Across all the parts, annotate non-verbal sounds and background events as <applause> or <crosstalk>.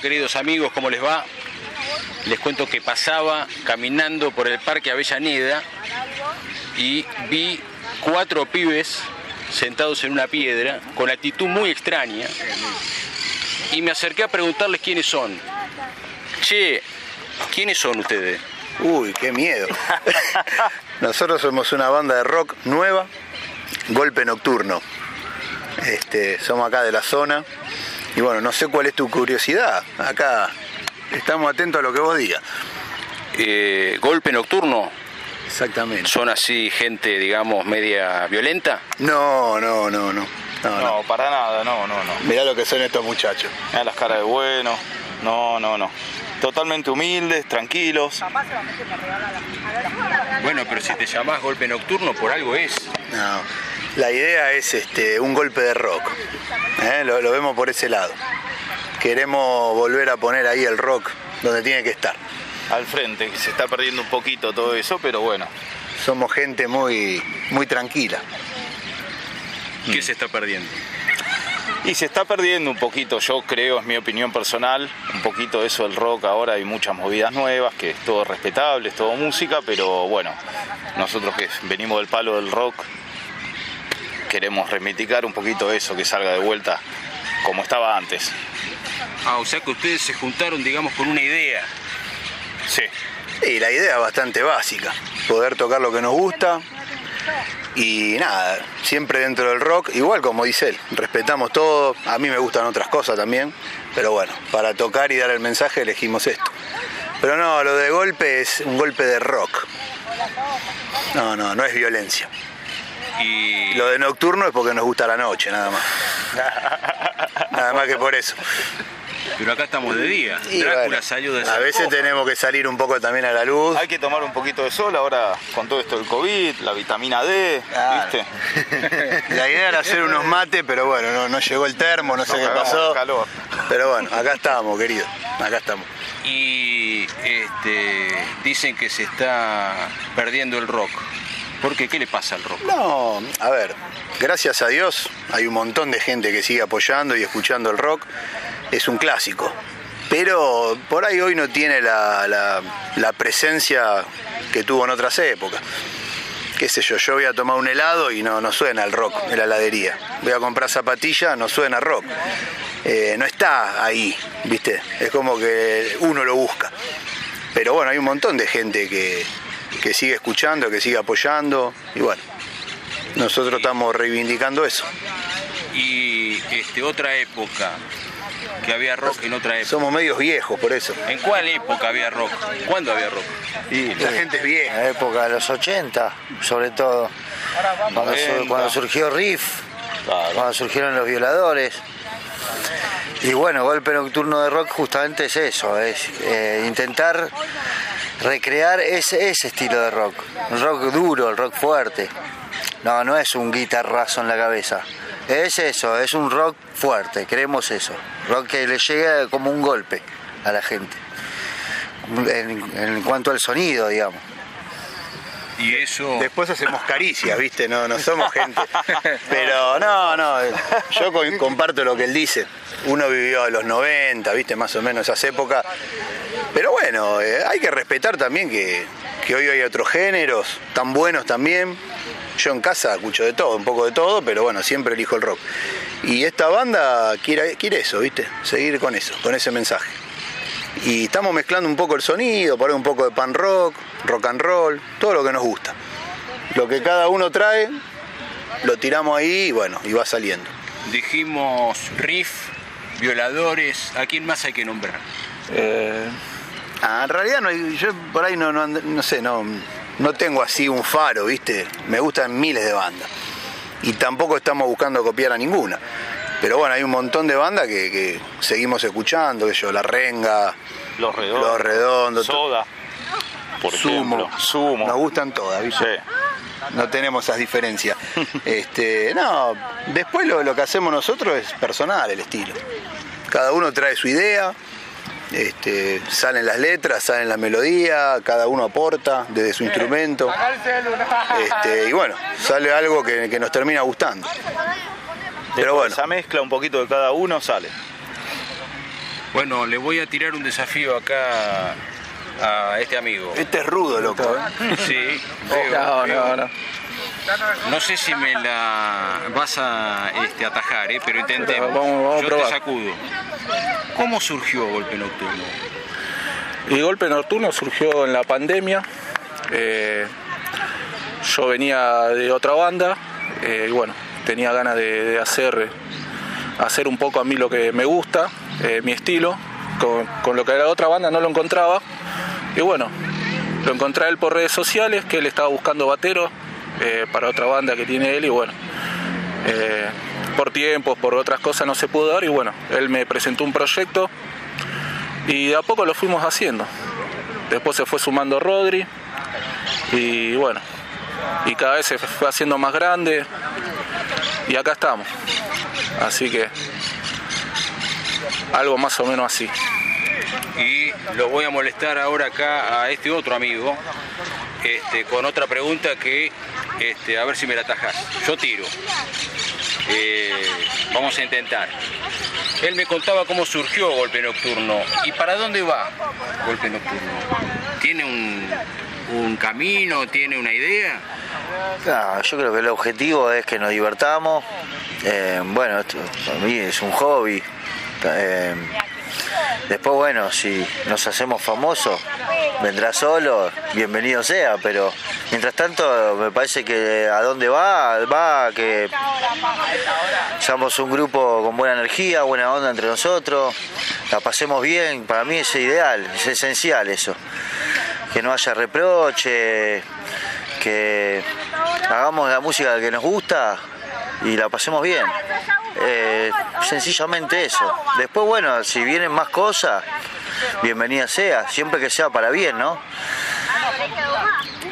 Queridos amigos, ¿cómo les va? Les cuento que pasaba caminando por el Parque Avellaneda y vi cuatro pibes sentados en una piedra con actitud muy extraña y me acerqué a preguntarles quiénes son. Che, ¿quiénes son ustedes? Uy, qué miedo. <laughs> Nosotros somos una banda de rock nueva, Golpe Nocturno. Este, somos acá de la zona. Y bueno, no sé cuál es tu curiosidad. Acá estamos atentos a lo que vos digas. Eh, ¿Golpe nocturno? Exactamente. ¿Son así gente, digamos, media violenta? No, no, no, no. No, No, para nada, no, no, no. Mirá lo que son estos muchachos. Mirá las caras de bueno. No, no, no. Totalmente humildes, tranquilos. Bueno, pero si te llamás golpe nocturno, por algo es. No. La idea es este, un golpe de rock. ¿eh? Lo, lo vemos por ese lado. Queremos volver a poner ahí el rock donde tiene que estar. Al frente, que se está perdiendo un poquito todo eso, pero bueno. Somos gente muy, muy tranquila. ¿Qué se está perdiendo? Y se está perdiendo un poquito, yo creo, es mi opinión personal, un poquito eso del rock. Ahora hay muchas movidas nuevas, que es todo respetable, es todo música, pero bueno, nosotros que venimos del palo del rock, queremos reivindicar un poquito eso, que salga de vuelta como estaba antes. Ah, o sea que ustedes se juntaron, digamos, con una idea. Sí, Y la idea es bastante básica. Poder tocar lo que nos gusta. Y nada, siempre dentro del rock, igual como dice él, respetamos todo, a mí me gustan otras cosas también, pero bueno, para tocar y dar el mensaje elegimos esto. Pero no, lo de golpe es un golpe de rock. No, no, no es violencia. Y Lo de nocturno es porque nos gusta la noche, nada más. <laughs> Nada más que por eso. Pero acá estamos de día. Y Drácula bueno, salió de a veces tenemos que salir un poco también a la luz. hay que tomar un poquito de sol ahora con todo esto del COVID, la vitamina D, Claro. ¿viste? <laughs> La idea era hacer unos mates, pero bueno, no, no llegó el termo, no sé qué pasó. calor. Pero bueno, acá estamos, querido. Acá estamos. Y este, dicen que se está perdiendo el rock. ¿Por qué? ¿Qué le pasa al rock? No, a ver, gracias a Dios hay un montón de gente que sigue apoyando y escuchando el rock. Es un clásico. Pero por ahí hoy no tiene la, la- presencia que tuvo en otras épocas. Qué sé yo, yo voy a tomar un helado y no, no suena el rock en la heladería. Voy a comprar zapatillas, no suena rock. Eh, no está ahí, ¿viste? Es como que uno lo busca. Pero bueno, hay un montón de gente que, que sigue escuchando, que sigue apoyando. Y bueno, nosotros estamos reivindicando eso. Y este, otra época, que había rock en otra época. Somos medios viejos por eso. ¿En cuál época había rock? ¿Cuándo había rock? Y la gente es En vieja. la época de los 80, sobre todo. Cuando, su- 90. cuando surgió Riff, Claro. cuando surgieron los violadores. Y bueno, Golpe Nocturno de Rock justamente es eso, es eh, intentar recrear ese, ese estilo de rock. El rock duro, el rock fuerte. No, no es un guitarrazo en la cabeza. Es eso, es un rock fuerte, queremos eso. Rock que le llegue como un golpe a la gente. En, en cuanto al sonido, digamos. Y eso... Después hacemos caricias, ¿viste? No, no somos gente. <laughs> Pero no, no, yo co- comparto lo que él dice. Uno vivió a los 90, ¿viste? Más o menos esas épocas. Pero bueno, eh, hay que respetar también que, que hoy hay otros géneros tan buenos también. Yo en casa escucho de todo, un poco de todo, pero bueno, siempre elijo el rock. Y esta banda quiere, quiere eso, ¿viste? Seguir con eso, con ese mensaje. Y estamos mezclando un poco el sonido, por ahí un poco de pan rock, rock and roll, todo lo que nos gusta. Lo que cada uno trae, lo tiramos ahí y bueno, y va saliendo. Dijimos riff, violadores, ¿a quién más hay que nombrar? Ah, en realidad no yo por ahí no, no, no sé, no, no tengo así un faro, ¿viste? Me gustan miles de bandas. Y tampoco estamos buscando copiar a ninguna. Pero bueno, hay un montón de bandas que, que seguimos escuchando, que yo, La Renga, Los redondos. Los Redondos, Soda. Por Sumo. ejemplo. Sumo. Nos gustan todas, ¿viste? Sí. no tenemos esas diferencias. <laughs> Este, no, después lo, lo que hacemos nosotros es personal el estilo. Cada uno trae su idea, este, salen las letras, salen la melodía, cada uno aporta desde su instrumento. <laughs> Este, y bueno, sale algo que, que nos termina gustando. Pero bueno, Esa mezcla un poquito de cada uno sale. Bueno, le voy a tirar un desafío acá a este amigo. Este es rudo, loco. ¿eh? Sí, <laughs> No, no, no. No sé si me la vas a este, atajar, ¿eh? pero intentemos. Vamos- vamos Yo probar. te sacudo. ¿Cómo surgió Golpe Nocturno? Y Golpe Nocturno surgió en la pandemia. Eh, yo venía de otra banda eh, y bueno, tenía ganas de, de hacer, hacer un poco a mí lo que me gusta, eh, mi estilo. Con, con lo que era otra banda no lo encontraba. Y bueno, lo encontré a él por redes sociales, que él estaba buscando batero eh, para otra banda que tiene él y bueno. eh, por tiempos, por otras cosas no se pudo dar y bueno, él me presentó un proyecto y de a poco lo fuimos haciendo. Después se fue sumando Rodri y bueno, y cada vez se fue haciendo más grande y acá estamos. Así que algo más o menos así. Y lo voy a molestar ahora acá a este otro amigo este, con otra pregunta que este, a ver si me la atajas. Yo tiro. Eh, vamos a intentar. Él me contaba cómo surgió Golpe Nocturno y para dónde va Golpe Nocturno. ¿Tiene un, un camino? ¿Tiene una idea? No, yo creo que el objetivo es que nos divertamos. Eh, bueno, esto para mí es un hobby. Eh, después, bueno, si nos hacemos famosos, vendrá solo, bienvenido sea, pero mientras tanto me parece que a dónde va, va que seamos un grupo con buena energía, buena onda entre nosotros, la pasemos bien, para mí es ideal, es esencial eso, que no haya reproche, que hagamos la música que nos gusta y la pasemos bien. Eh, sencillamente eso. Después, bueno, si vienen más cosas, bienvenida sea, siempre que sea para bien, ¿no?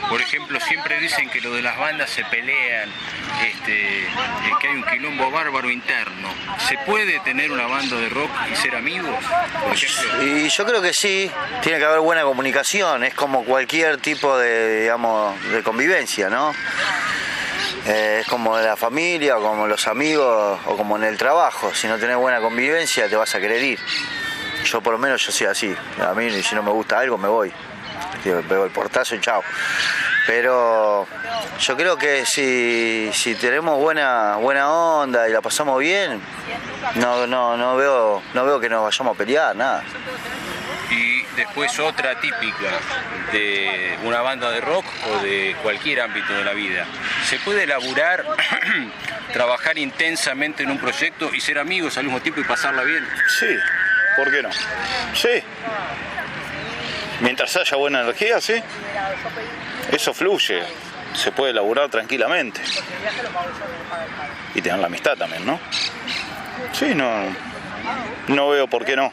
Por ejemplo, siempre dicen que lo de las bandas se pelean, este, eh, que hay un quilombo bárbaro interno. ¿Se puede tener una banda de rock y ser amigos? Por ejemplo, Y yo creo que sí, tiene que haber buena comunicación, es como cualquier tipo de, digamos, de convivencia, ¿no? Eh, es como la familia, o como los amigos, o como en el trabajo. Si no tenés buena convivencia, te vas a querer ir. Yo por lo menos yo soy así. A mí si no me gusta algo, me voy. Pego el portazo y chao. Pero yo creo que si, si tenemos buena, buena onda y la pasamos bien, no, no, no veo, no veo que nos vayamos a pelear, nada. y después otra típica de una banda de rock o de cualquier ámbito de la vida. ¿Se puede elaborar, <clears throat> trabajar intensamente en un proyecto y ser amigos al mismo tiempo y pasarla bien? Sí, ¿por qué no? Sí. Mientras haya buena energía, sí. Eso fluye. Se puede laburar tranquilamente. Y tener la amistad también, ¿no? Sí, no. No veo por qué no.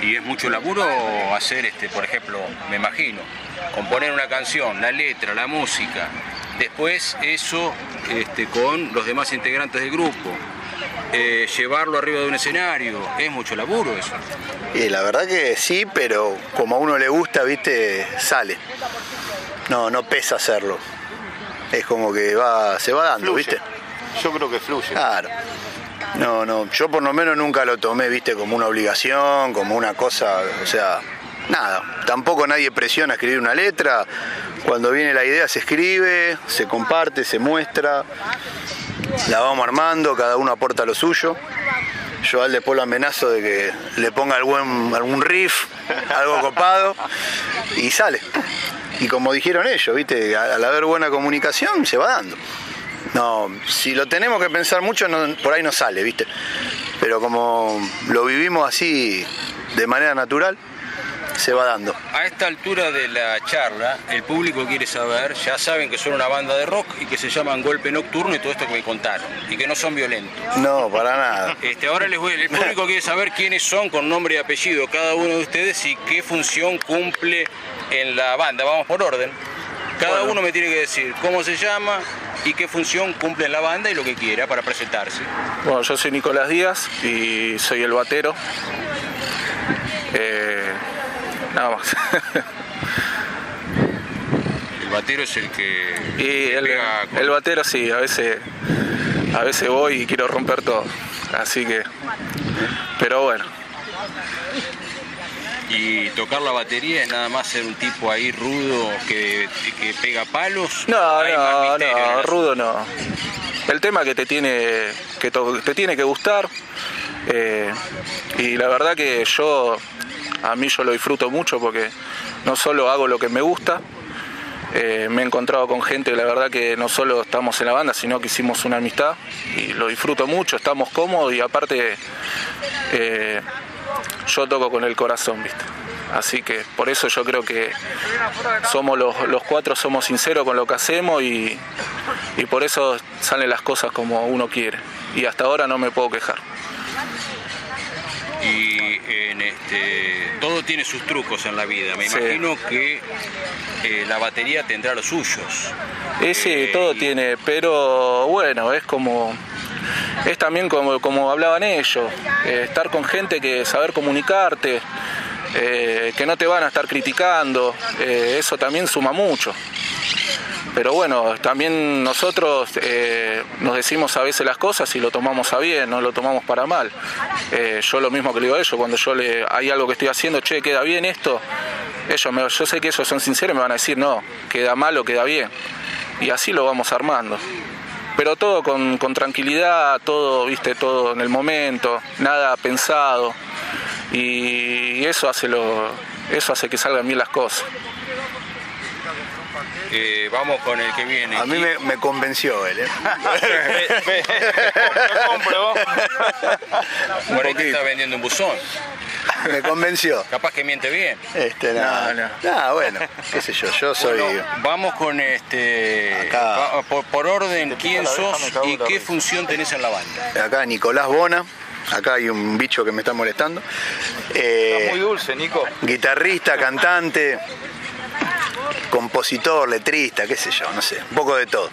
Y es mucho laburo hacer, este, por ejemplo, me imagino, componer una canción, la letra, la música, después eso este, con los demás integrantes del grupo, eh, llevarlo arriba de un escenario, es mucho laburo eso. Y la verdad que sí, pero como a uno le gusta, viste, sale. No, no pesa hacerlo. Es como que va, se va dando, Fluye. viste. Yo creo que fluye. Claro. No, no, yo por lo menos nunca lo tomé, viste, como una obligación, como una cosa, o sea, nada. Tampoco nadie presiona a escribir una letra. Cuando viene la idea se escribe, se comparte, se muestra, la vamos armando, cada uno aporta lo suyo. Yo al después lo amenazo de que le ponga algún, algún riff, algo copado, y sale. Y como dijeron ellos, viste, al haber buena comunicación se va dando. No, si lo tenemos que pensar mucho, por ahí no sale, ¿viste? Pero como lo vivimos así de manera natural, se va dando. A esta altura de la charla, el público quiere saber, ya saben que son una banda de rock y que se llaman Golpe Nocturno y todo esto que me contaron, y que no son violentos. No, para nada. Este, ahora les voy, el público quiere saber quiénes son con nombre y apellido cada uno de ustedes y qué función cumple en la banda. Vamos por orden. Cada uno me tiene que decir cómo se llama y qué función cumple en la banda y lo que quiera para presentarse. Bueno, yo soy Nicolás Díaz y soy el batero. Eh, nada más. El batero es el que y el, pega con- el batero sí, a veces, a veces voy y quiero romper todo. Así que, pero bueno, Y tocar la batería es nada más ser un tipo ahí rudo que, que pega palos. No, no, no, rudo no. El tema que te tiene que to- te tiene que gustar eh, y la verdad que yo a mí yo lo disfruto mucho porque no solo hago lo que me gusta, eh, me he encontrado con gente, la verdad que no solo estamos en la banda, sino que hicimos una amistad y lo disfruto mucho, estamos cómodos y aparte eh, yo toco con el corazón, ¿viste? Así que por eso yo creo que somos los, los cuatro, somos sinceros con lo que hacemos y, y por eso salen las cosas como uno quiere. Y hasta ahora no me puedo quejar. Y en este, todo tiene sus trucos en la vida. Me Sí. imagino que eh, la batería tendrá los suyos. Y sí, Eh, todo y- tiene, pero bueno, es como, es también como, como hablaban ellos, eh, estar con gente que saber comunicarte, eh, que no te van a estar criticando, eh, eso también suma mucho. Pero bueno, también nosotros eh, nos decimos a veces las cosas y lo tomamos a bien, no lo tomamos para mal. Yo lo mismo que le digo a ellos, cuando yo le hay algo que estoy haciendo, che, queda bien esto, ellos yo sé que ellos son sinceros y me van a decir, no, queda mal o queda bien. Y así lo vamos armando. Pero todo con, con tranquilidad, todo, viste, todo en el momento, nada pensado. Y eso hace lo, eso hace que salgan bien las cosas. Eh, vamos con el que viene. A mí me, me convenció él, ¿eh? <laughs> Compro. Por ahí te está vendiendo un buzón. Me convenció. Capaz que miente bien. Este, nada, No, nada, bueno, qué sé yo, yo soy... Bueno, vamos con este. Acá. va- por, por orden, ¿quién sos y qué función tenés en la banda? Acá Nicolás Bona, acá hay un bicho que me está molestando. Eh, Está muy dulce, Nico. guitarrista, cantante, compositor, letrista, qué sé yo, no sé, un poco de todo.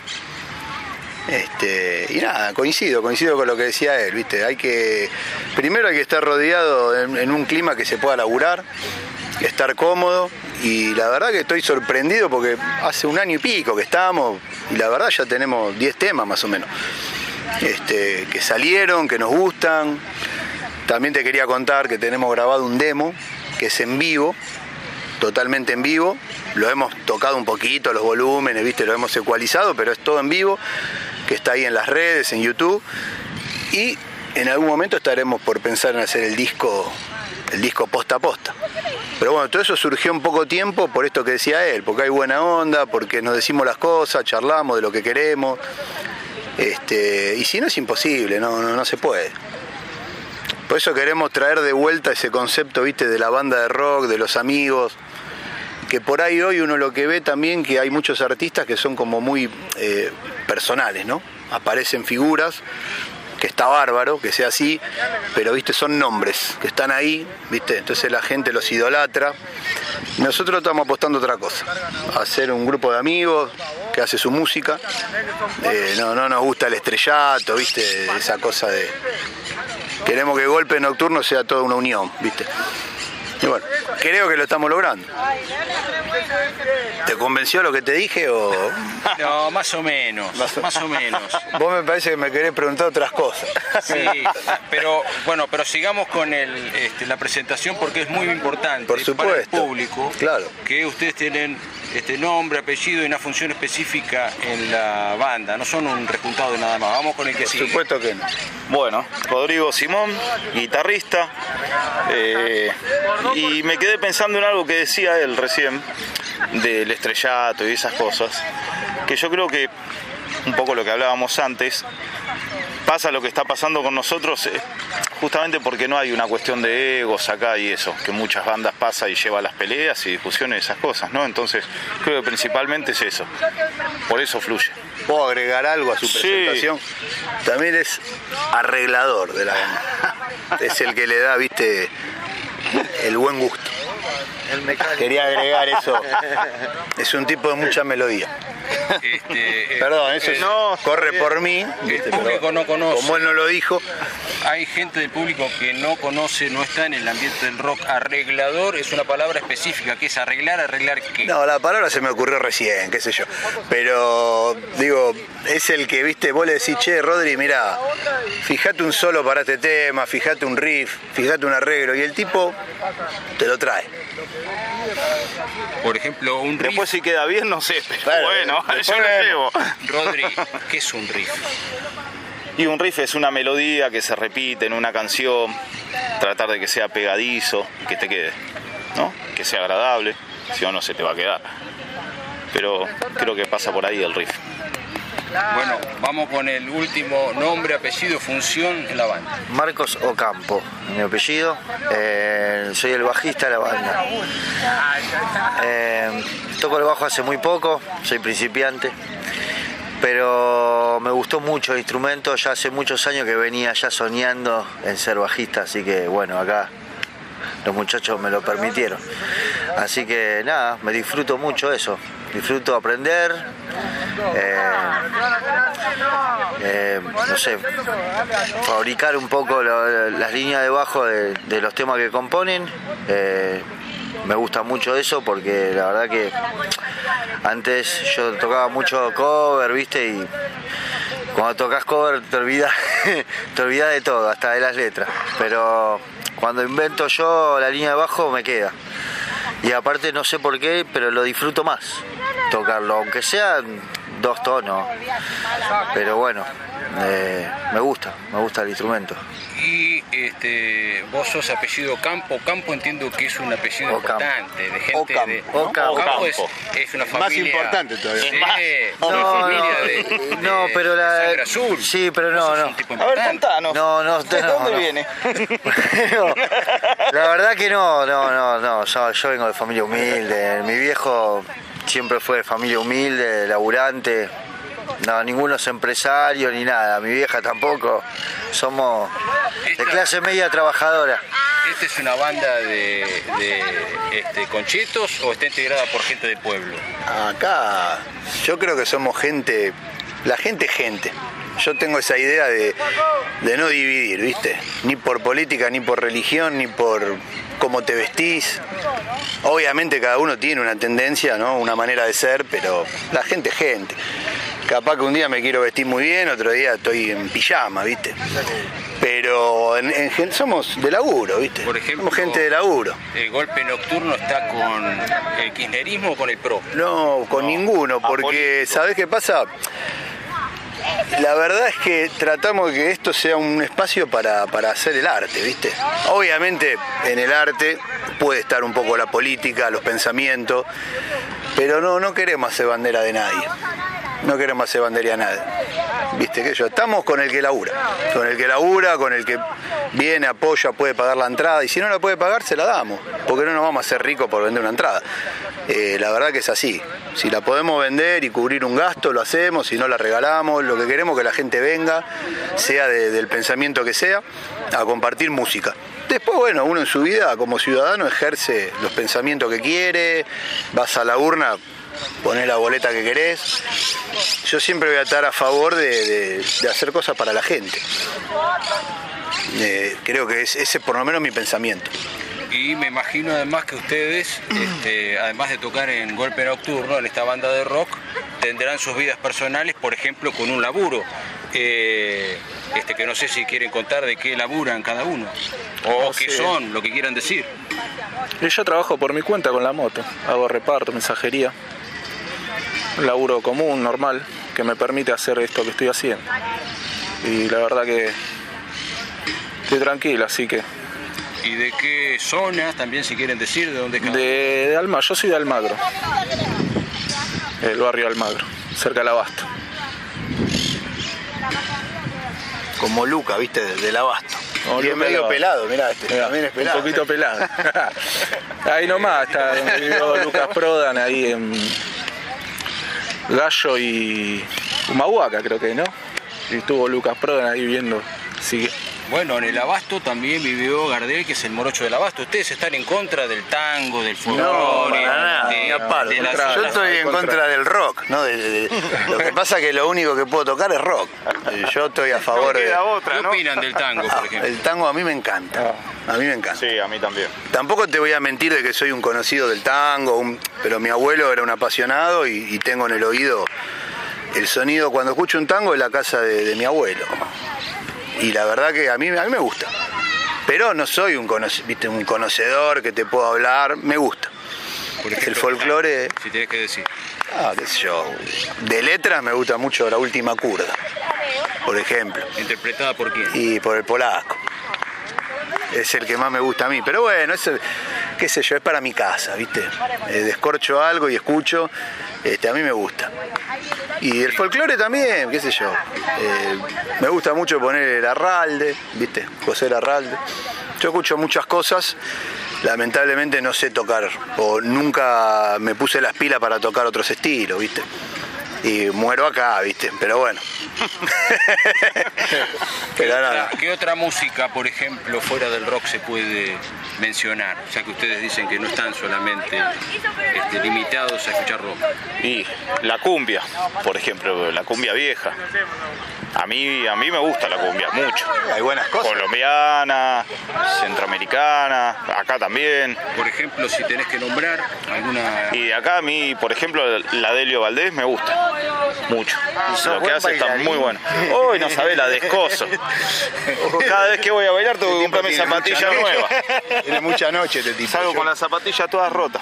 Este, y nada, coincido, coincido con lo que decía él, ¿viste? Hay que, primero hay que estar rodeado en, en un clima que se pueda laburar, estar cómodo, y la verdad que estoy sorprendido porque hace un año y pico que estamos, y la verdad ya tenemos 10 temas más o menos, este, que salieron, que nos gustan. También te quería contar que tenemos grabado un demo, que es en vivo, totalmente en vivo. Lo hemos tocado un poquito, los volúmenes, ¿viste? Lo hemos ecualizado, pero es todo en vivo, que está ahí en las redes, en YouTube. Y en algún momento estaremos por pensar en hacer el disco, el disco posta a posta. Pero bueno, todo eso surgió en poco tiempo por esto que decía él, porque hay buena onda, porque nos decimos las cosas, charlamos de lo que queremos. Este, y si no es imposible, no, no, no se puede. Por eso queremos traer de vuelta ese concepto, viste, de la banda de rock, de los amigos, que por ahí hoy uno lo que ve también que hay muchos artistas que son como muy eh, personales, ¿no? Aparecen figuras, que está bárbaro, que sea así, pero viste, son nombres que están ahí, viste, entonces la gente los idolatra. Nosotros estamos apostando a otra cosa, hacer un grupo de amigos que hace su música. Eh, no, no nos gusta el estrellato, viste, esa cosa de, Queremos que Golpe Nocturno sea toda una unión, ¿viste? Y bueno, creo que lo estamos logrando. ¿Te convenció lo que te dije o No, más o menos, más o menos. vos me parece que me querés preguntar otras cosas? Sí, pero bueno, pero sigamos con el, este, la presentación porque es muy importante Por para el público claro. que ustedes tienen este nombre, apellido y una función específica en la banda, no son un rejuntado de nada más. Vamos con el que Por sigue. supuesto que no. Bueno, Rodrigo Simón, guitarrista. eh, y me quedé pensando en algo que decía él recién, del estrellato y esas cosas. Que yo creo que, un poco lo que hablábamos antes, pasa lo que está pasando con nosotros eh, justamente porque no hay una cuestión de egos acá y eso, que muchas bandas pasa y lleva las peleas y discusiones y esas cosas, ¿no? Entonces, creo que principalmente es eso. Por eso fluye. ¿Puedo agregar algo a su Sí. presentación? También es arreglador de la banda. <laughs> Es el que le da, viste, el buen gusto. Quería agregar eso. Es un tipo de mucha melodía. Este, eh, Perdón, eso es- No, corre por mí. público no conoce. Como él no lo dijo, hay gente del público que no conoce, no está en el ambiente del rock. Arreglador es una palabra específica, que es arreglar, arreglar qué. No, la palabra se me ocurrió recién, qué sé yo. Pero, digo, es el que, viste, vos le decís, che, Rodri, mira, fíjate un solo para este tema, fíjate un riff, fíjate un arreglo, y el tipo te lo trae. Por ejemplo, un riff. Después si queda bien, no sé, pero Claro, bueno, yo lo llevo. Rodri, ¿qué es un riff? Y un riff es una melodía que se repite en una canción, tratar de que sea pegadizo, que te quede, ¿no? Que sea agradable, si no, no se te va a quedar. Pero creo que pasa por ahí el riff. Bueno, vamos con el último nombre, apellido, función en la banda. Marcos Ocampo, mi apellido. Eh, soy el bajista de la banda. Eh, toco el bajo hace muy poco, soy principiante. Pero me gustó mucho el instrumento, ya hace muchos años que venía ya soñando en ser bajista, así que bueno, acá los muchachos me lo permitieron. Así que nada, me disfruto mucho eso, disfruto aprender, eh, eh, no sé, fabricar un poco las líneas de bajo de, de los temas que componen. eh, me gusta mucho eso porque la verdad que antes yo tocaba mucho cover, viste, y cuando tocas cover te olvidas, <laughs> te olvidas de todo, hasta de las letras. Pero cuando invento yo la línea de bajo me queda. Y aparte no sé por qué, pero lo disfruto más tocarlo, aunque sean dos tonos. Pero bueno, eh, me gusta, me gusta el instrumento. Y este, vos sos apellido Campo. Campo entiendo que es un apellido Ocampo. importante, de gente Ocampo, de. ¿no? Ocampo es, Ocampo. es una Más familia. importante todavía. Sí, Es más. una No, familia no, de, no, de- pero la- sangre azul. sí, pero no, no. A ver, contanos. No, no, ¿De no, dónde no. viene? <laughs> <laughs> No, la verdad que no, no, no, no. Yo, yo vengo de familia humilde. Mi viejo siempre fue de familia humilde, laburante. No, ninguno es empresario ni nada. Mi vieja tampoco. Somos de clase media trabajadora. ¿Esta es una banda de, de, este, conchetos o está integrada por gente del pueblo? Acá yo creo que somos gente, la gente es gente. Yo tengo esa idea de, de no dividir, ¿viste? Ni por política, ni por religión, ni por cómo te vestís. Obviamente cada uno tiene una tendencia, ¿no? Una manera de ser, pero la gente es gente. Capaz que un día me quiero vestir muy bien, otro día estoy en pijama, ¿viste? Pero en, somos de laburo, ¿viste? Por ejemplo- somos gente de laburo. ¿El golpe nocturno está con el kirchnerismo o con el PRO? No, con ninguno, porque ¿sabés qué pasa? La verdad es que tratamos de que esto sea un espacio para, para hacer el arte, ¿viste? Obviamente en el arte puede estar un poco la política, los pensamientos, pero no, no queremos hacer bandera de nadie. No queremos hacer bandera de nadie. ¿Viste que yo? Estamos con el que labura. Con el que labura, con el que viene, apoya, puede pagar la entrada. Y si no la puede pagar, se la damos. Porque no nos vamos a hacer ricos por vender una entrada. Eh, la verdad que es así. Si la podemos vender y cubrir un gasto, lo hacemos. Si no, la regalamos. Lo que queremos es que la gente venga, sea de- del pensamiento que sea, a compartir música. Después, bueno, uno en su vida como ciudadano ejerce los pensamientos que quiere, vas a la urna, pones la boleta que querés. Yo siempre voy a estar a favor de, de- hacer cosas para la gente. Eh, creo que es, ese es por lo menos mi pensamiento. Y me imagino además que ustedes, este, además de tocar en Golpe Nocturno, en esta banda de rock, tendrán sus vidas personales, por ejemplo, con un laburo. Eh, este, que no sé si quieren contar de qué laburan cada uno. O No qué sé. son, lo que quieran decir. Yo trabajo por mi cuenta con la moto. Hago reparto, mensajería. Un laburo común, normal, que me permite hacer esto que estoy haciendo. Y la verdad que estoy tranquilo, así que. ¿Y de qué zona también si quieren decir? ¿De dónde De, de Alma, yo soy de Almagro. El barrio Almagro, cerca del Abasto. Como Luca, ¿viste? De- Del abasto. Y es medio pelado, mirá, este Mirá, también es pelado. Un poquito pelado. <laughs> ahí nomás está donde vivió Lucas Prodan, ahí en Gallo y Humahuaca, creo que, ¿no? Y estuvo Lucas Prodan ahí viviendo. Así que Bueno, en el Abasto también vivió Gardel, que es el morocho del Abasto. ¿Ustedes están en contra del tango, del No, folclore? nada, de- de las- Yo estoy en contra del rock, ¿no? De- de- de- lo que pasa es que lo único que puedo tocar es rock. Yo estoy a favor de. queda ¿Qué otra, ¿no? opinan del tango, por ejemplo? El tango a mí me encanta. A mí me encanta. Sí, a mí también. Tampoco te voy a mentir de que soy un conocido del tango, un- pero mi abuelo era un apasionado y, y tengo en el oído el sonido cuando escucho un tango en la casa de, de mi abuelo. Y la verdad que a mí, a mí me gusta. Pero no soy un, conoce- viste, un conocedor que te puedo hablar, me gusta. Por el folclore- Si tenés que decir. Ah, qué sé yo. De letras me gusta mucho la última curda, por ejemplo. ¿Interpretada por quién? y por el polaco. Es el que más me gusta a mí. Pero bueno, eso, qué sé yo, es para mi casa, ¿viste? Eh, descorcho algo y escucho, este, a mí me gusta. Y el folclore también, qué sé yo. Eh, me gusta mucho poner el arralde, ¿viste? José arralde. Yo escucho muchas cosas, lamentablemente no sé tocar, o nunca me puse las pilas para tocar otros estilos, ¿viste? Y muero acá, ¿viste? Pero bueno. <laughs> ¿Qué Pero otra, nada. qué otra música, por ejemplo, fuera del rock se puede mencionar? Ya que ustedes dicen que no están solamente este, limitados a escuchar rock. Y la cumbia, por ejemplo, la cumbia vieja. A mí, a mí me gusta la cumbia, mucho. Hay buenas cosas. Colombiana, centroamericana, acá también. Por ejemplo, si tenés que nombrar alguna... Y de acá a mí, por ejemplo, la Delio Valdés me gusta mucho. Lo que hace está muy bueno. Uy, no sabés la descoso. <laughs> Cada vez que voy a bailar tengo que comprarme Tiene zapatillas nuevas. Tiene mucha noche este tipo. Salgo Yo- con las zapatillas todas rotas.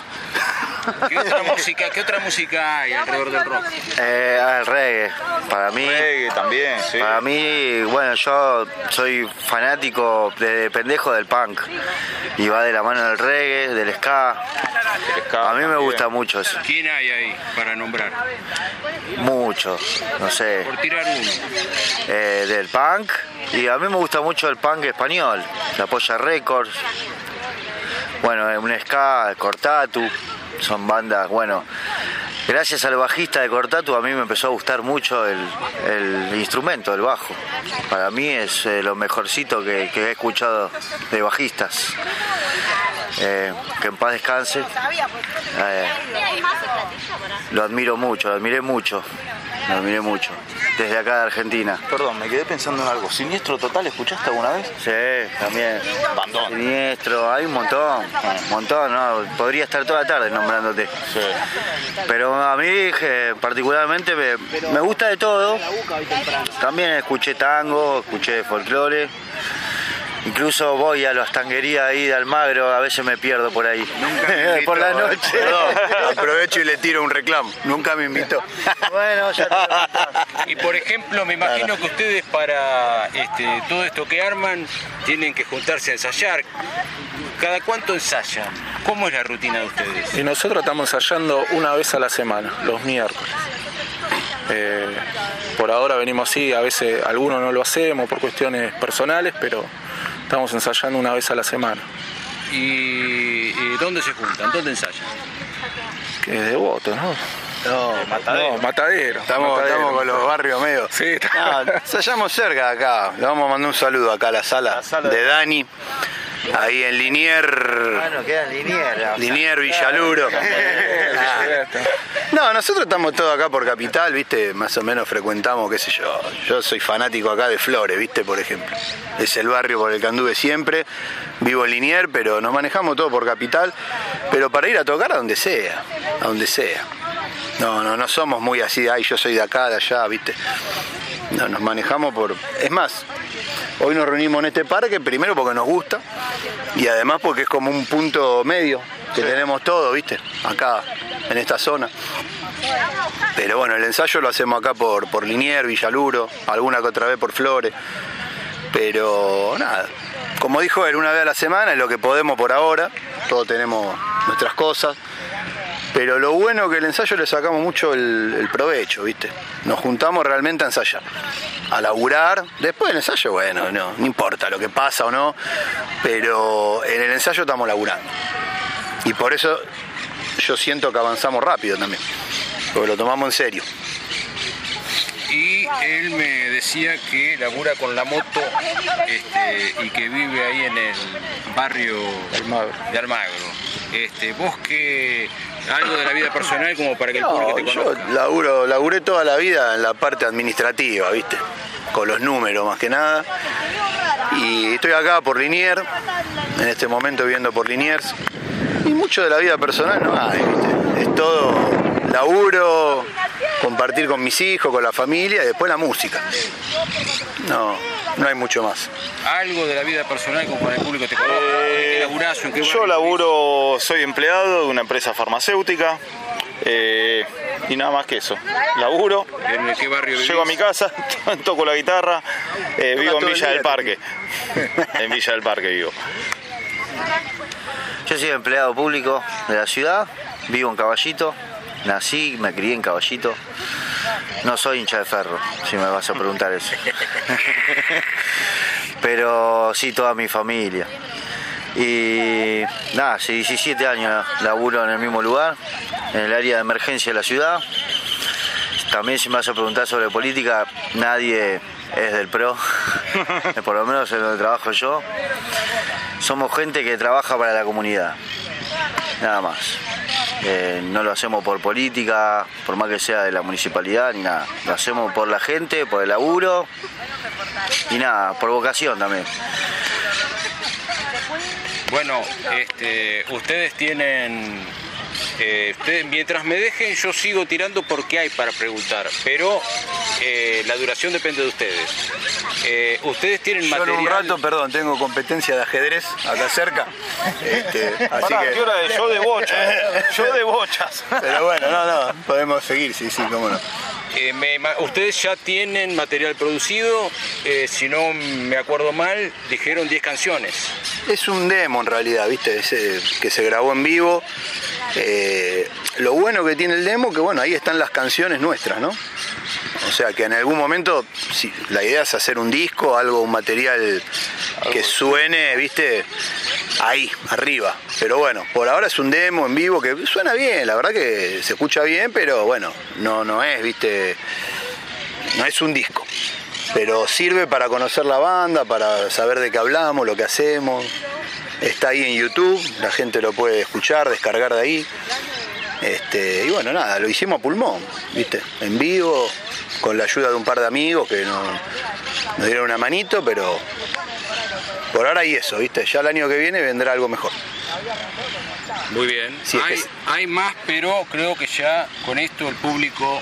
¿Qué otra música, qué otra música hay alrededor del rock? Eh, el reggae. Para mí, Reggae también, sí. para mí, bueno, yo soy fanático de pendejo del punk. Y va de la mano del reggae, del ska. El ska A mí me gusta mucho eso. ¿Quién hay ahí para nombrar? Mucho. No sé. Por tirar uno. eh, del punk. Y a mí me gusta mucho el punk español. La Polla Records. Bueno, eh, un ska, Cortatu. Son bandas, bueno. Gracias al bajista de Cortatu a mí me empezó a gustar mucho el, el instrumento, el bajo. Para mí es eh, lo mejorcito que, que he escuchado de bajistas. Eh, que en paz descanse. Eh, lo admiro mucho, lo admiré mucho. Lo admiré mucho. Desde acá de Argentina. Perdón, me quedé pensando en algo. ¿Siniestro total escuchaste alguna vez? Sí, también. Bandón. Siniestro, hay un montón, un montón, ¿no? Podría estar toda la tarde nombrándote. Sí. Pero a mí eh, particularmente me, me gusta de todo. También escuché tango, escuché folclore. Incluso voy a las tanguerías ahí de Almagro, a veces me pierdo por ahí. <laughs> por la noche. Perdón, <laughs> aprovecho y le tiro un reclamo. Nunca me invitó. <laughs> bueno, ya te- Y por ejemplo, me imagino que ustedes para este, todo esto que arman tienen que juntarse a ensayar. ¿Cada cuánto ensayan? ¿Cómo es la rutina de ustedes? Y nosotros estamos ensayando una vez a la semana, los miércoles. Eh, por ahora venimos así, a veces algunos no lo hacemos por cuestiones personales, pero estamos ensayando una vez a la semana. ¿Y, y dónde se juntan? ¿Dónde ensayan? Que es devoto, ¿no? No, No, matadero. Estamos, matadero. estamos con los barrios medio. Sí, está- ensayamos cerca de acá. Le vamos a mandar un saludo acá a la sala, sala de de- Dani. Ahí en Linier. Bueno, quedan linieras. Linier, Villaluro. <laughs> Ah. No, nosotros estamos todos acá por Capital, ¿viste? Más o menos frecuentamos, qué sé yo. Yo soy fanático acá de Flores, ¿viste? Por ejemplo. Es el barrio por el que anduve siempre. Vivo en Linier, pero nos manejamos todo por Capital. Pero para ir a tocar a donde sea, a donde sea. No, no, no somos muy así, ay, yo soy de acá, de allá, ¿viste? No, nos manejamos por... Es más, hoy nos reunimos en este parque, primero porque nos gusta y además porque es como un punto medio que tenemos todo, ¿viste? Acá, en esta zona. Pero bueno, el ensayo lo hacemos acá por, por Linier, Villaluro, alguna que otra vez por Flores. Pero nada, como dijo él, una vez a la semana es lo que podemos por ahora. Todos tenemos nuestras cosas. Pero lo bueno es que el ensayo le sacamos mucho el, el provecho, ¿viste? Nos juntamos realmente a ensayar, a laburar. Después del ensayo, bueno, no, no importa lo que pasa o no, pero en el ensayo estamos laburando. Y por eso yo siento que avanzamos rápido también, porque lo tomamos en serio. Y él me decía que labura con la moto este, y que vive ahí en el barrio de Almagro. Este, vos que algo de la vida personal como para que el público te yo conozca. laburo, laburé toda la vida en la parte administrativa, ¿viste? Con los números más que nada. Y estoy acá por Linier, en este momento viviendo por Liniers. Y mucho de la vida personal no hay, ¿viste? Es todo laburo, compartir con mis hijos, con la familia y después la música. No, no hay mucho más. Algo de la vida personal como para el público te conozca. ¿En qué laburás en qué Eh, Yo laburo, soy empleado de una empresa farmacéutica eh, y nada más que eso. Laburo, vivís? ¿En qué barrio vivís? llego a mi casa, <laughs> toco la guitarra, eh, vivo en Villa día, del Parque. <laughs> En Villa del Parque vivo. Yo soy empleado público de la ciudad, vivo en Caballito, nací, me crié en Caballito. No soy hincha de ferro, si me vas a preguntar eso. <laughs> Pero sí, toda mi familia. Y nada, hace 17 años laburo en el mismo lugar, en el área de emergencia de la ciudad. También si me vas a preguntar sobre política, nadie es del PRO, <laughs> por lo menos en donde trabajo yo. Somos gente que trabaja para la comunidad, nada más. Eh, no lo hacemos por política, por más que sea de la municipalidad, ni nada. Lo hacemos por la gente, por el laburo y nada, por vocación también. Bueno, este, ustedes tienen. Eh, ustedes, mientras me dejen, yo sigo tirando porque hay para preguntar, pero eh, la duración depende de ustedes. Eh, ustedes tienen Yo en material. un rato, perdón, tengo competencia de ajedrez acá cerca. Este, así Pará, que- ¿qué hora es? Yo de bochas. Yo de bochas. Pero bueno, no, no, podemos seguir, sí, sí, cómo no. Eh, me ustedes ya tienen material producido, eh, si no me acuerdo mal, dijeron 10 canciones. Es un demo en realidad, ¿viste? Ese que se grabó en vivo. Eh, lo bueno que tiene el demo, que bueno, ahí están las canciones nuestras, ¿no? O sea que en algún momento, si, la idea es hacer un disco, algo, un material que suene, ¿viste? Ahí, arriba. Pero bueno, por ahora es un demo en vivo que suena bien, la verdad que se escucha bien, pero bueno, no, no es, ¿viste? No es un disco. Pero sirve para conocer la banda, para saber de qué hablamos, lo que hacemos. Está ahí en YouTube, la gente lo puede escuchar, descargar de ahí. Este, y bueno, nada, lo hicimos a pulmón, ¿viste? En vivo, con la ayuda de un par de amigos que nos, nos dieron una manito, pero por ahora hay eso, ¿viste? Ya el año que viene vendrá algo mejor. Muy bien. Sí, hay, es- hay más, pero creo que ya con esto el público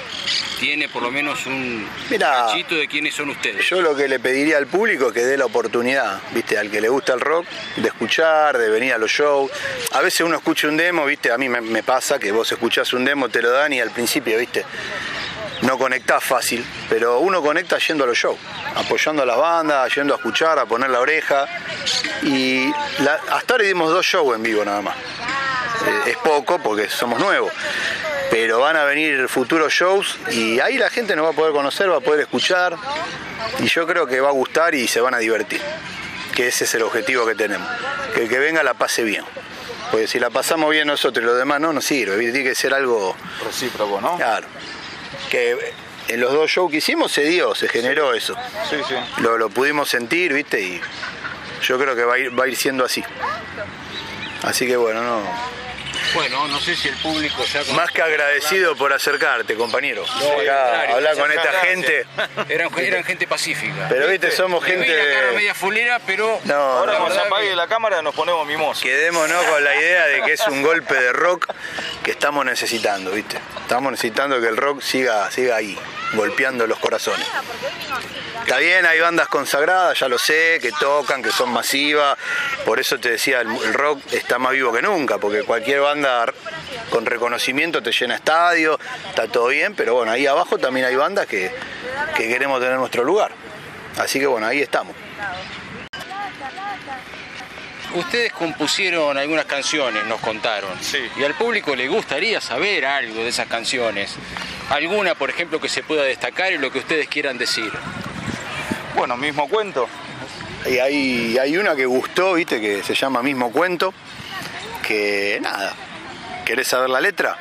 tiene por lo menos un Mirá. cachito de quiénes son ustedes. Yo lo que le pediría al público es que dé la oportunidad, ¿viste? Al que le gusta el rock, de escuchar, de venir a los shows. A veces uno escucha un demo, ¿viste? A mí me, me pasa que vos escuchás un demo, te lo dan y al principio, ¿viste? No conectás fácil, pero uno conecta yendo a los shows, apoyando a las bandas, yendo a escuchar, a poner la oreja. Y la- hasta ahora dimos dos shows en vivo nada más. Eh, es poco porque somos nuevos. Pero van a venir futuros shows y ahí la gente nos va a poder conocer, va a poder escuchar. Y yo creo que va a gustar y se van a divertir. Que ese es el objetivo que tenemos. Que el que venga la pase bien. Porque si la pasamos bien nosotros y los demás no, nos sirve. Tiene que ser algo Recíproco, ¿no? claro. Que en los dos shows que hicimos se dio, se generó eso. Sí, sí. Lo, lo pudimos sentir, ¿viste? Y yo creo que va a ir, va a ir siendo así. Así que bueno, no. Bueno, no sé si el público ya... Más que agradecido por acercarte, compañero. Acá, hablar con esta gracias. gente. <laughs> Eran, eran gente pacífica. Pero viste, somos gente. vi la cara media fulera, pero... No, Ahora no, cuando se apague que- la cámara nos ponemos mimosos. Quedémonos <laughs> con la idea de que es un golpe de rock que estamos necesitando, ¿viste? Estamos necesitando que el rock siga, siga ahí, golpeando los corazones. Está bien, hay bandas consagradas, ya lo sé, que tocan, que son masivas. Por eso te decía, el, el rock está más vivo que nunca, porque cualquier banda con reconocimiento te llena estadio, está todo bien, pero bueno, ahí abajo también hay bandas que, que queremos tener nuestro lugar. Así que bueno, ahí estamos. Ustedes compusieron algunas canciones, nos contaron. Sí. Y al público le gustaría saber algo de esas canciones. Alguna, por ejemplo, que se pueda destacar y lo que ustedes quieran decir. Bueno, mismo cuento. Y hay, hay una que gustó, viste, que se llama Mismo Cuento, que nada, ¿querés saber la letra?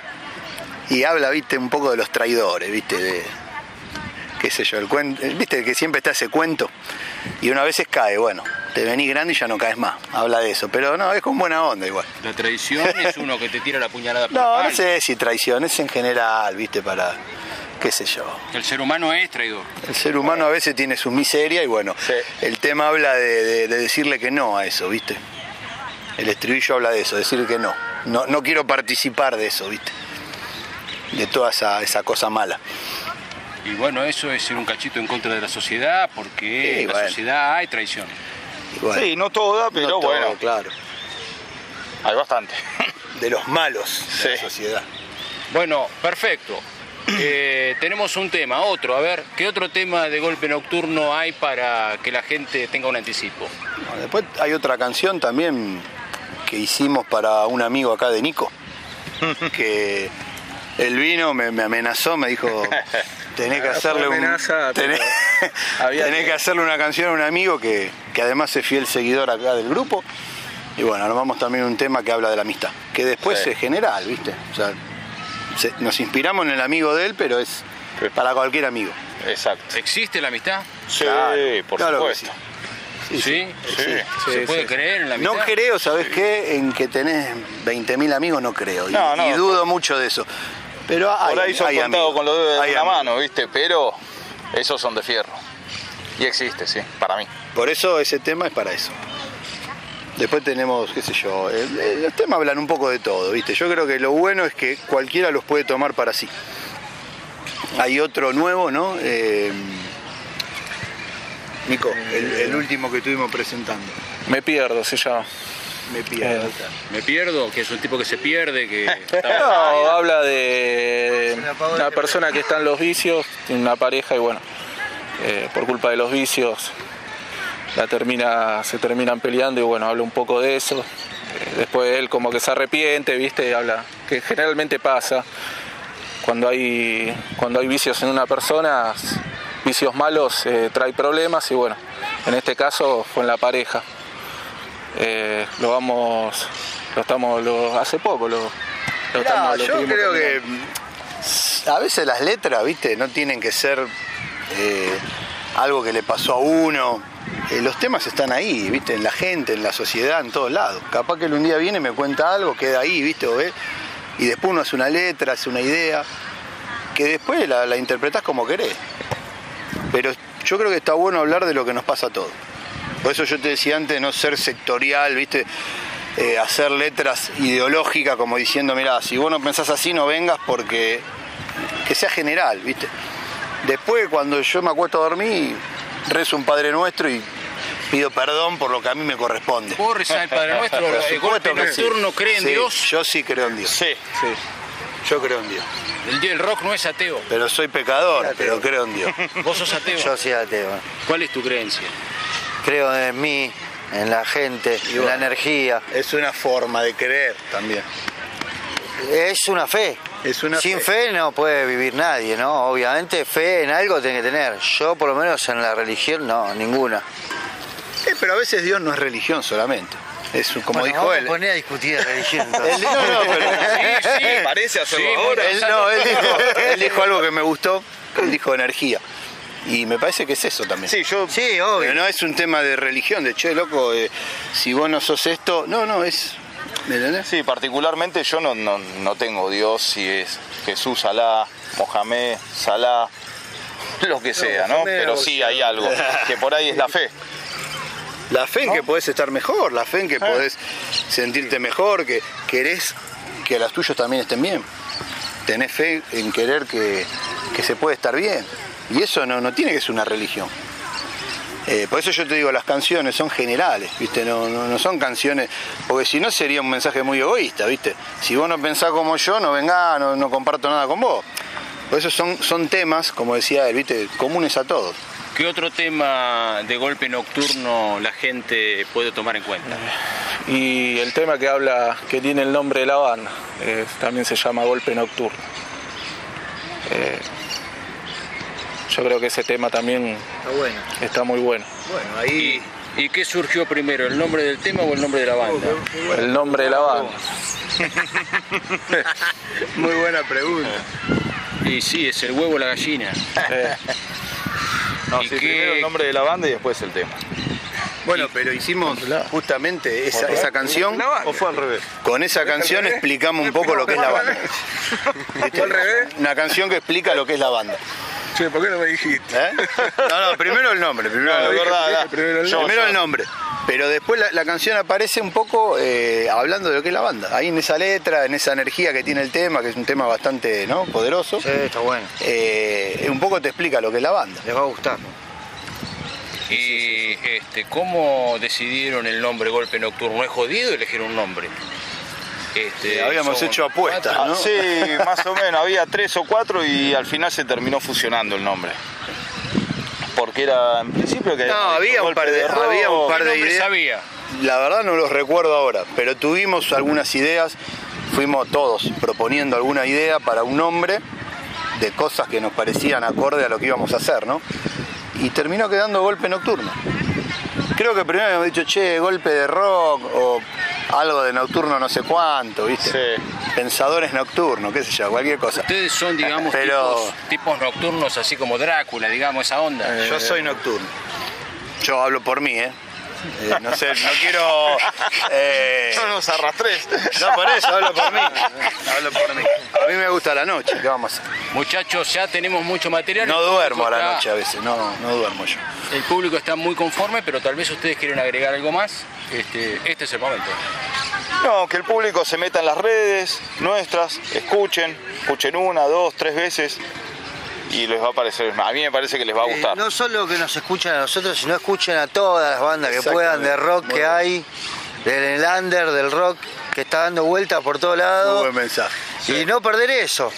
Y habla, viste, un poco de los traidores, viste, de, qué sé yo, el cuento, viste que siempre está ese cuento y una vez cae, bueno, te venís grande y ya no caes más, habla de eso, pero no, es con buena onda igual. La traición <laughs> es uno que te tira la puñalada por No, la no sé si traición, es en general, viste, para, qué sé yo. El ser humano es traidor. El ser humano a veces tiene su miseria y bueno, Sí. el tema habla de, de- de decirle que no a eso, ¿viste? El estribillo habla de eso, decir que no. No, no quiero participar de eso, ¿viste? De toda esa, esa cosa mala. Y bueno, eso es ser un cachito en contra de la sociedad, porque Sí, en la sociedad hay traición. Bueno, Sí, no toda, pero no todo, bueno, claro. hay bastante. <laughs> De los malos de la sociedad. Bueno, perfecto. <clears throat> Eh, tenemos un tema, otro. A ver, ¿qué otro tema de golpe nocturno hay para que la gente tenga un anticipo? Bueno, después hay otra canción también que hicimos para un amigo acá de Nico, <laughs> que él vino, me, me amenazó, me dijo, tenés que hacerle un... amenaza, <laughs> tenés, que- hacerle una canción a un amigo que, que además es fiel seguidor acá del grupo. Y bueno, armamos también un tema que habla de la amistad, que después Sí. es general, ¿viste? O sea, se- nos inspiramos en el amigo de él, pero es para cualquier amigo. Exacto. ¿Existe la amistad? Sí, Claro, por claro que supuesto. Sí. Sí. ¿Se Sí, puede sí. creer en la amistad? No creo, ¿sabes qué? En que tenés 20.000 amigos, no creo. Y, No, no. y dudo mucho de eso. Pero hay, Por ahí son hay contados amigos. con los dedos Hay de la amigos. mano, ¿viste? Pero esos son de fierro. Y existe, sí, para mí. Por eso ese tema es para eso. Después tenemos, qué sé yo, el- el- los temas hablan un poco de todo, ¿viste? Yo creo que lo bueno es que cualquiera los puede tomar para sí. Hay otro nuevo, ¿no? Eh, Nico, el, el último que estuvimos presentando. Me pierdo, se llama. Me pierdo. Eh, Me pierdo, que es un tipo que se pierde, que <laughs> No, habla de una persona que está en los vicios, tiene una pareja y bueno, eh, por culpa de los vicios la termina, se terminan peleando y bueno, habla un poco de eso. Eh, Después él como que se arrepiente, viste, y habla, que generalmente pasa cuando hay, cuando hay vicios en una persona, vicios malos eh, trae problemas y bueno, en este caso fue en la pareja. Eh, lo vamos, lo estamos, lo, hace poco lo, lo estamos- lo yo creo que mm, a veces las letras, viste, no tienen que ser eh, algo que le pasó a uno. Eh, los temas están ahí, viste, en la gente, en la sociedad, en todos lados. Capaz que él un día viene y me cuenta algo, queda ahí, viste, o ve, y después uno hace una letra, hace una idea, que después la, la interpretás como querés. Pero yo creo que está bueno hablar de lo que nos pasa a todos. Por eso yo te decía antes, no ser sectorial, ¿viste? Eh, hacer letras ideológicas como diciendo, mira, si vos no pensás así, no vengas porque que sea general, ¿viste? Después, cuando yo me acuesto a dormir, rezo un Padre Nuestro y pido perdón por lo que a mí me corresponde. ¿Vos rezás el Padre <laughs> Nuestro? Por ¿El supuesto golpe que sí. nocturno cree en Sí, Dios? Yo sí creo en Dios. Sí. Yo creo en Dios. El, el rock no es ateo. Pero soy pecador, pero creo en Dios. <laughs> ¿Vos sos ateo? Yo soy ateo. ¿Cuál es tu creencia? Creo en mí, en la gente, en la energía. Es una forma de creer también. Es una fe. Es una Sin fe. fe. no puede vivir nadie, ¿no? Obviamente fe en algo tiene que tener. Yo por lo menos en la religión no, ninguna. Eh, pero a veces Dios no es religión solamente. Es como Bueno, dijo vamos él. poner a discutir de religión. <laughs> No, no, pero- <laughs> Sí, sí. Parece hacerlo Sí, ahora. Él, no, él dijo, <laughs> él dijo algo que me gustó, él dijo energía. Y me parece que es eso también. Sí, yo Sí, obvio. Pero no es un tema de religión, de che, loco, eh, si vos no sos esto. No, no, es. ¿Me? Sí, particularmente yo no, no, no tengo Dios si es Jesús, Alá, Mohamed, Salah, lo que sea, ¿no? Pero sí hay algo, que por ahí es la fe. La fe en que podés estar mejor, la fe en que podés sentirte mejor, que querés que los tuyos también estén bien. Tenés fe en querer que, que se puede estar bien. Y eso no, no tiene que ser una religión. Eh, por eso yo te digo, las canciones son generales, ¿viste? No, no, no son canciones, porque si no sería un mensaje muy egoísta, ¿viste? Si vos no pensás como yo, no vengás, no, no comparto nada con vos. Por eso son, son temas, como decía él, ¿viste? Comunes a todos. ¿Qué otro tema de golpe nocturno la gente puede tomar en cuenta? Y el tema que habla, que tiene el nombre de la banda, eh, también se llama Golpe Nocturno. Eh, yo creo que ese tema también Está bueno. está muy bueno. Bueno, ahí... ¿Y, y qué surgió primero, el nombre del tema o el nombre de la banda? El nombre de la banda. <laughs> Muy buena pregunta. Y sí, es el huevo o la gallina. Eh, No, ¿Y sí, qué- primero el nombre de la banda y después el tema. Bueno, pero hicimos justamente esa, esa canción. ¿O fue al revés? Con esa canción explicamos un poco lo que es la banda. ¿Viste? al revés? Una canción que explica lo que es la banda. Che, ¿por qué no me dijiste? ¿Eh? No, no, primero el nombre, primero, No, verdad, dije primero el yo- Primero yo- el nombre. Pero después la, la canción aparece un poco eh, hablando de lo que es la banda. Ahí en esa letra, en esa energía que tiene el tema, que es un tema bastante ¿no? poderoso, Sí, está bueno. eh, un poco te explica lo que es la banda. Les va a gustar. ¿Y este, cómo decidieron el nombre Golpe Nocturno? ¿Es jodido elegir un nombre? Este, habíamos son hecho apuestas, cuatro- ¿no? Sí, más o menos, había tres o cuatro y al final se terminó fusionando el nombre. Porque era en principio que No, había un par de- rock. había un par ¿Qué de ideas. sabía? La verdad no los recuerdo ahora, pero tuvimos algunas ideas, fuimos todos proponiendo alguna idea para un nombre de cosas que nos parecían acorde a lo que íbamos a hacer, ¿no? Y terminó quedando golpe nocturno. Creo que primero habíamos dicho, che, golpe de rock o algo de nocturno no sé cuánto, ¿viste? Sí. Pensadores nocturnos, qué sé yo, cualquier cosa. Ustedes son, digamos, Pero- tipos, tipos nocturnos, así como Drácula, digamos, esa onda. Yo soy nocturno. Yo hablo por mí, ¿eh? Eh, no sé, no quiero... <laughs> eh, No nos arrastres. No, por eso hablo por mí. Hablo por mí. A mí me gusta la noche, ¿qué vamos a hacer? Muchachos, ya tenemos mucho material. No duermo a la está- noche a veces, no, no duermo yo. El público está muy conforme, pero tal vez ustedes quieren agregar algo más. Este, este es el momento. No, que el público se meta en las redes nuestras, escuchen, escuchen una, dos, tres veces y les va a parecer, a mí me parece que les va a Eh, gustar. no solo que nos escuchan a nosotros, sino escuchen a todas las bandas que puedan de rock Muy que hay, del under, del rock que está dando vueltas por todos Muy lados. buen mensaje. Y no perder eso,